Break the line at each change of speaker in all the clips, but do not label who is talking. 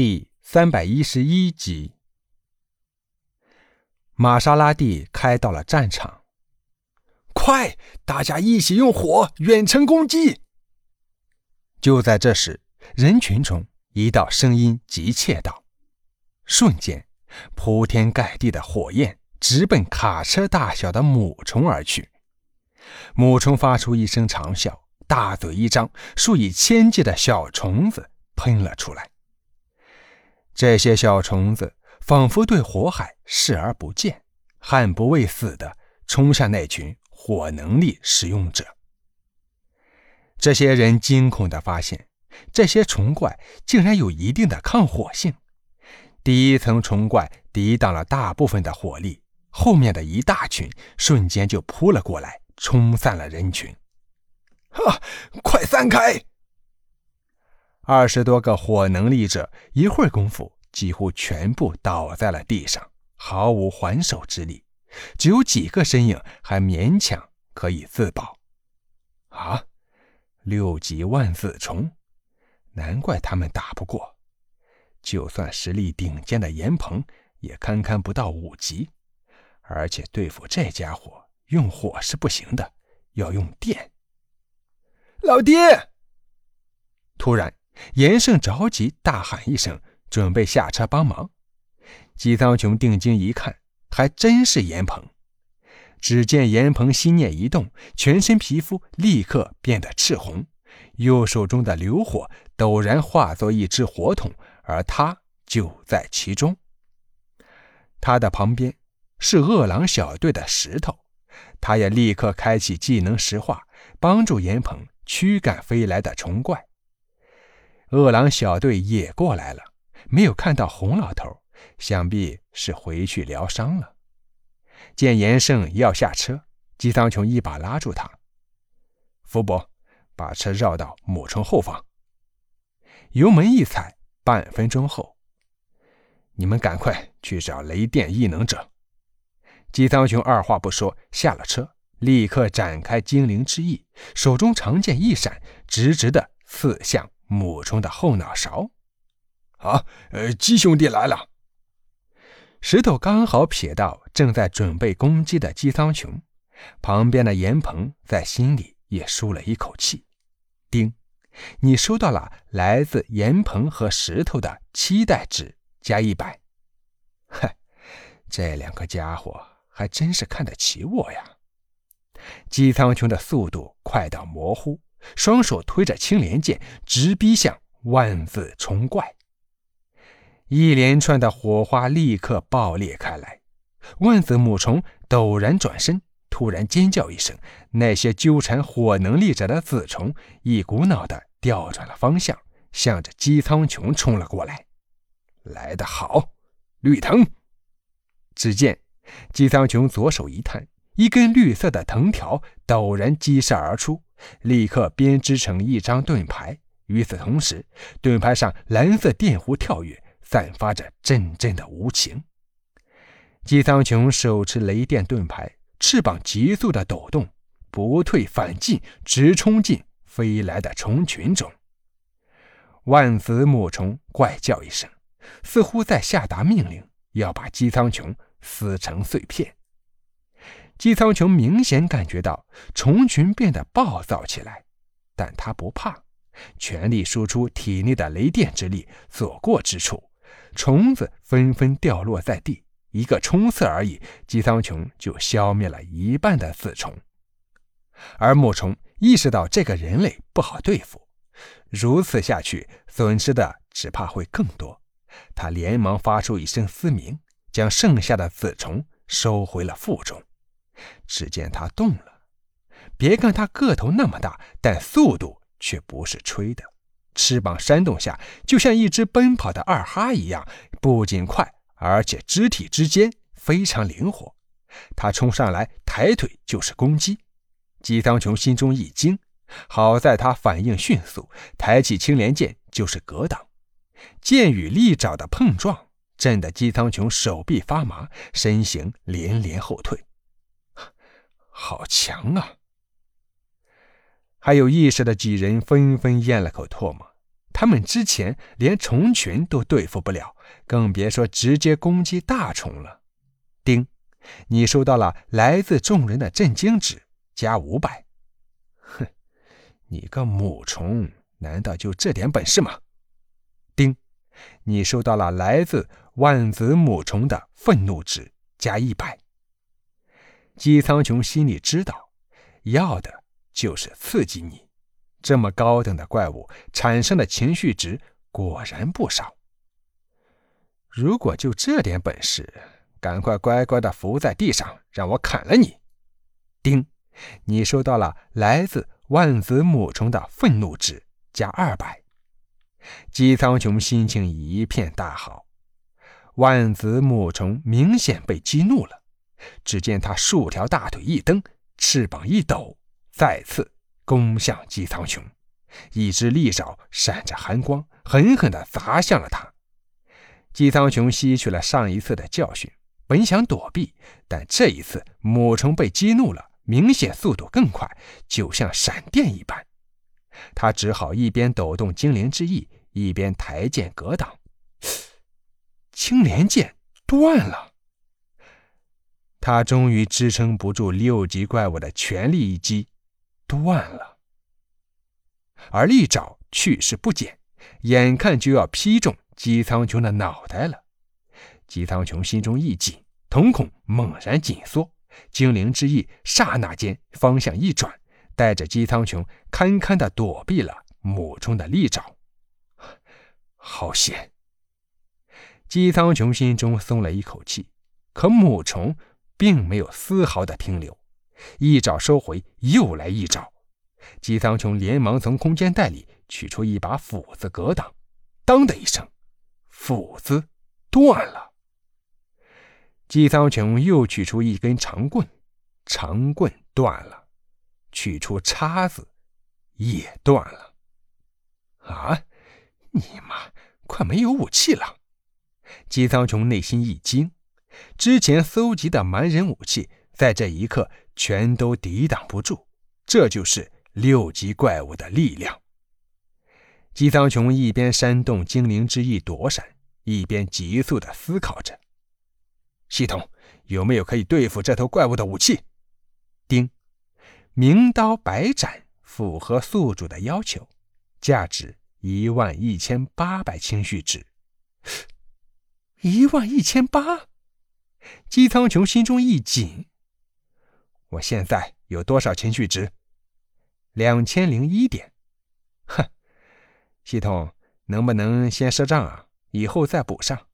第三百一十一集，玛莎拉蒂开到了战场。
快，大家一起用火远程攻击！
就在这时，人群中一道声音急切道：“瞬间，铺天盖地的火焰直奔卡车大小的母虫而去。母虫发出一声长啸，大嘴一张，数以千计的小虫子喷了出来。”这些小虫子仿佛对火海视而不见，悍不畏死的冲向那群火能力使用者。这些人惊恐地发现，这些虫怪竟然有一定的抗火性。第一层虫怪抵挡了大部分的火力，后面的一大群瞬间就扑了过来，冲散了人群。
哈，快散开！
二十多个火能力者，一会儿功夫几乎全部倒在了地上，毫无还手之力。只有几个身影还勉强可以自保。啊，六级万字虫，难怪他们打不过。就算实力顶尖的严鹏，也堪堪不到五级。而且对付这家伙，用火是不行的，要用电。
老爹！
突然。严胜着急大喊一声，准备下车帮忙。姬苍穹定睛一看，还真是严鹏。只见严鹏心念一动，全身皮肤立刻变得赤红，右手中的流火陡然化作一只火筒，而他就在其中。他的旁边是饿狼小队的石头，他也立刻开启技能石化，帮助严鹏驱赶飞来的虫怪。饿狼小队也过来了，没有看到洪老头，想必是回去疗伤了。见严胜要下车，姬苍穹一把拉住他：“福伯，把车绕到母虫后方。”油门一踩，半分钟后，你们赶快去找雷电异能者。姬苍穹二话不说下了车，立刻展开精灵之翼，手中长剑一闪，直直的刺向。母虫的后脑勺，
啊，呃，鸡兄弟来了。
石头刚好瞥到正在准备攻击的姬苍穹，旁边的严鹏在心里也舒了一口气。丁，你收到了来自严鹏和石头的期待值加一百。嗨，这两个家伙还真是看得起我呀。姬苍穹的速度快到模糊。双手推着青莲剑，直逼向万字虫怪。一连串的火花立刻爆裂开来，万字母虫陡然转身，突然尖叫一声。那些纠缠火能力者的子虫一股脑的调转了方向，向着姬苍穹冲了过来。来得好，绿藤！只见姬苍穹左手一探，一根绿色的藤条陡然激射而出。立刻编织成一张盾牌。与此同时，盾牌上蓝色电弧跳跃，散发着阵阵的无情。姬苍穹手持雷电盾牌，翅膀急速的抖动，不退反进，直冲进飞来的虫群中。万紫母虫怪叫一声，似乎在下达命令，要把姬苍穹撕成碎片。姬苍穹明显感觉到虫群变得暴躁起来，但他不怕，全力输出体内的雷电之力，所过之处，虫子纷纷掉落在地。一个冲刺而已，姬苍穹就消灭了一半的子虫。而木虫意识到这个人类不好对付，如此下去，损失的只怕会更多。他连忙发出一声嘶鸣，将剩下的子虫收回了腹中。只见它动了，别看它个头那么大，但速度却不是吹的。翅膀扇动下，就像一只奔跑的二哈一样，不仅快，而且肢体之间非常灵活。它冲上来，抬腿就是攻击。姬苍穹心中一惊，好在他反应迅速，抬起青莲剑就是格挡。剑与利爪的碰撞，震得姬苍穹手臂发麻，身形连连后退。好强啊！还有意识的几人纷纷咽了口唾沫，他们之前连虫群都对付不了，更别说直接攻击大虫了。丁，你收到了来自众人的震惊值，加五百。哼，你个母虫，难道就这点本事吗？丁，你收到了来自万子母虫的愤怒值，加一百。姬苍穹心里知道，要的就是刺激你。这么高等的怪物产生的情绪值果然不少。如果就这点本事，赶快乖乖的伏在地上，让我砍了你！丁，你收到了来自万子母虫的愤怒值，加二百。姬苍穹心情一片大好，万子母虫明显被激怒了。只见他数条大腿一蹬，翅膀一抖，再次。攻向姬苍穹，一只利爪闪着寒光，狠狠地砸向了他。姬苍穹吸取了上一次的教训，本想躲避，但这一次母虫被激怒了，明显速度更快，就像闪电一般。他只好一边抖动精灵之翼，一边抬剑格挡。青莲剑断了，他终于支撑不住六级怪物的全力一击。断了，而利爪去势不减，眼看就要劈中姬苍穹的脑袋了。姬苍穹心中一紧，瞳孔猛然紧缩，精灵之翼刹那间方向一转，带着姬苍穹堪堪的躲避了母虫的利爪。好险！姬苍穹心中松了一口气，可母虫并没有丝毫的停留。一爪收回，又来一爪。姬苍穹连忙从空间袋里取出一把斧子格挡，当的一声，斧子断了。姬苍穹又取出一根长棍，长棍断了，取出叉子，也断了。啊！你妈，快没有武器了！姬苍穹内心一惊，之前搜集的蛮人武器，在这一刻。全都抵挡不住，这就是六级怪物的力量。姬苍穹一边煽动精灵之翼躲闪，一边急速的思考着：系统有没有可以对付这头怪物的武器？丁，明刀白斩符合宿主的要求，价值一万一千八百情绪值。一万一千八，姬苍穹心中一紧。我现在有多少情绪值？两千零一点。哼，系统能不能先赊账啊？以后再补上。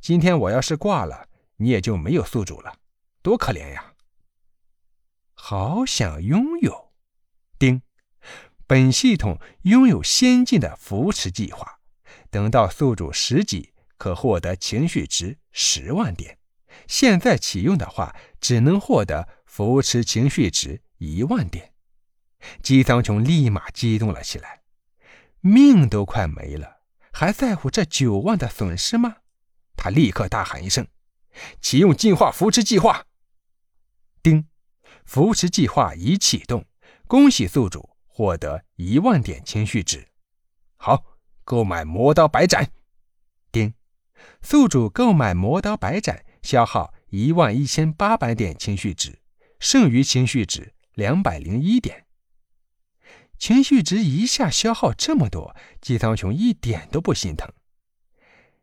今天我要是挂了，你也就没有宿主了，多可怜呀！好想拥有。丁，本系统拥有先进的扶持计划，等到宿主十级可获得情绪值十万点。现在启用的话，只能获得。扶持情绪值一万点，姬苍穹立马激动了起来，命都快没了，还在乎这九万的损失吗？他立刻大喊一声：“启用进化扶持计划！”丁，扶持计划已启动，恭喜宿主获得一万点情绪值。好，购买魔刀白斩。丁，宿主购买魔刀白斩消耗一万一千八百点情绪值。剩余情绪值两百零一点，情绪值一下消耗这么多，姬苍穹一点都不心疼。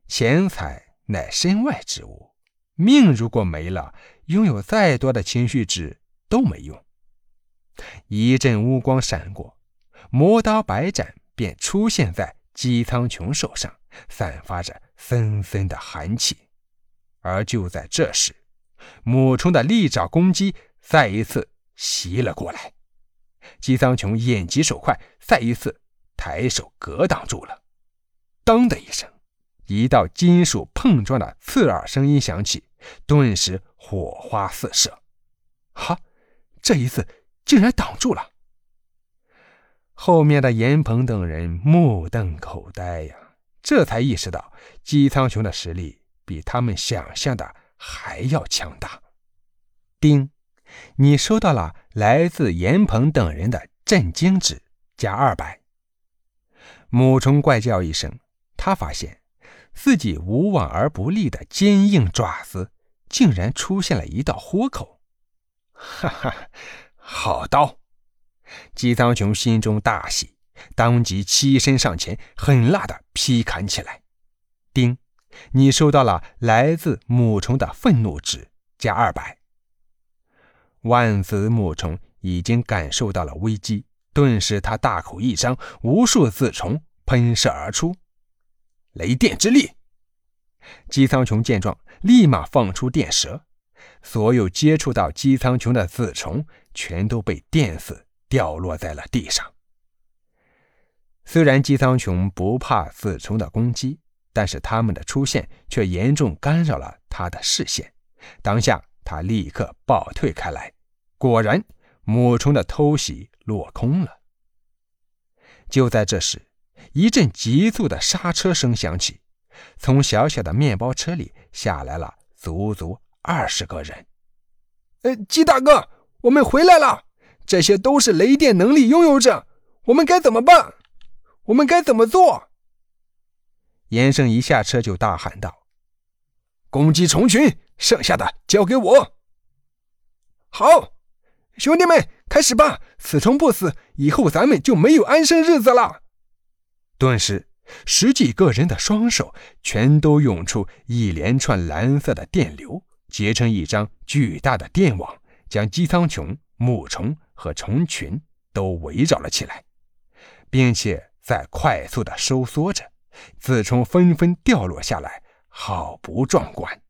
钱财乃身外之物，命如果没了，拥有再多的情绪值都没用。一阵乌光闪过，魔刀白斩便出现在姬苍穹手上，散发着森森的寒气。而就在这时，母虫的利爪攻击。再一次袭了过来，姬苍穹眼疾手快，再一次抬手格挡住了。当的一声，一道金属碰撞的刺耳声音响起，顿时火花四射。哈，这一次竟然挡住了！后面的严鹏等人目瞪口呆呀，这才意识到姬苍穹的实力比他们想象的还要强大。丁。你收到了来自严鹏等人的震惊值加二百。母虫怪叫一声，他发现自己无往而不利的坚硬爪子竟然出现了一道豁口。
哈哈，好刀！
姬苍穹心中大喜，当即起身上前，狠辣的劈砍起来。丁，你收到了来自母虫的愤怒值加二百。万子母虫已经感受到了危机，顿时他大口一张，无数子虫喷射而出。
雷电之力！
姬苍穹见状，立马放出电蛇，所有接触到姬苍穹的子虫全都被电死，掉落在了地上。虽然姬苍穹不怕子虫的攻击，但是他们的出现却严重干扰了他的视线。当下。他立刻暴退开来，果然，母虫的偷袭落空了。就在这时，一阵急促的刹车声响起，从小小的面包车里下来了足足二十个人。
呃，鸡大哥，我们回来了！这些都是雷电能力拥有者，我们该怎么办？我们该怎么做？
严胜一下车就大喊道：“
攻击虫群！”剩下的交给我。好，兄弟们，开始吧！此虫不死，以后咱们就没有安生日子了。
顿时，十几个人的双手全都涌出一连串蓝色的电流，结成一张巨大的电网，将姬苍穹、母虫和虫群都围绕了起来，并且在快速的收缩着，自冲纷纷掉落下来，好不壮观。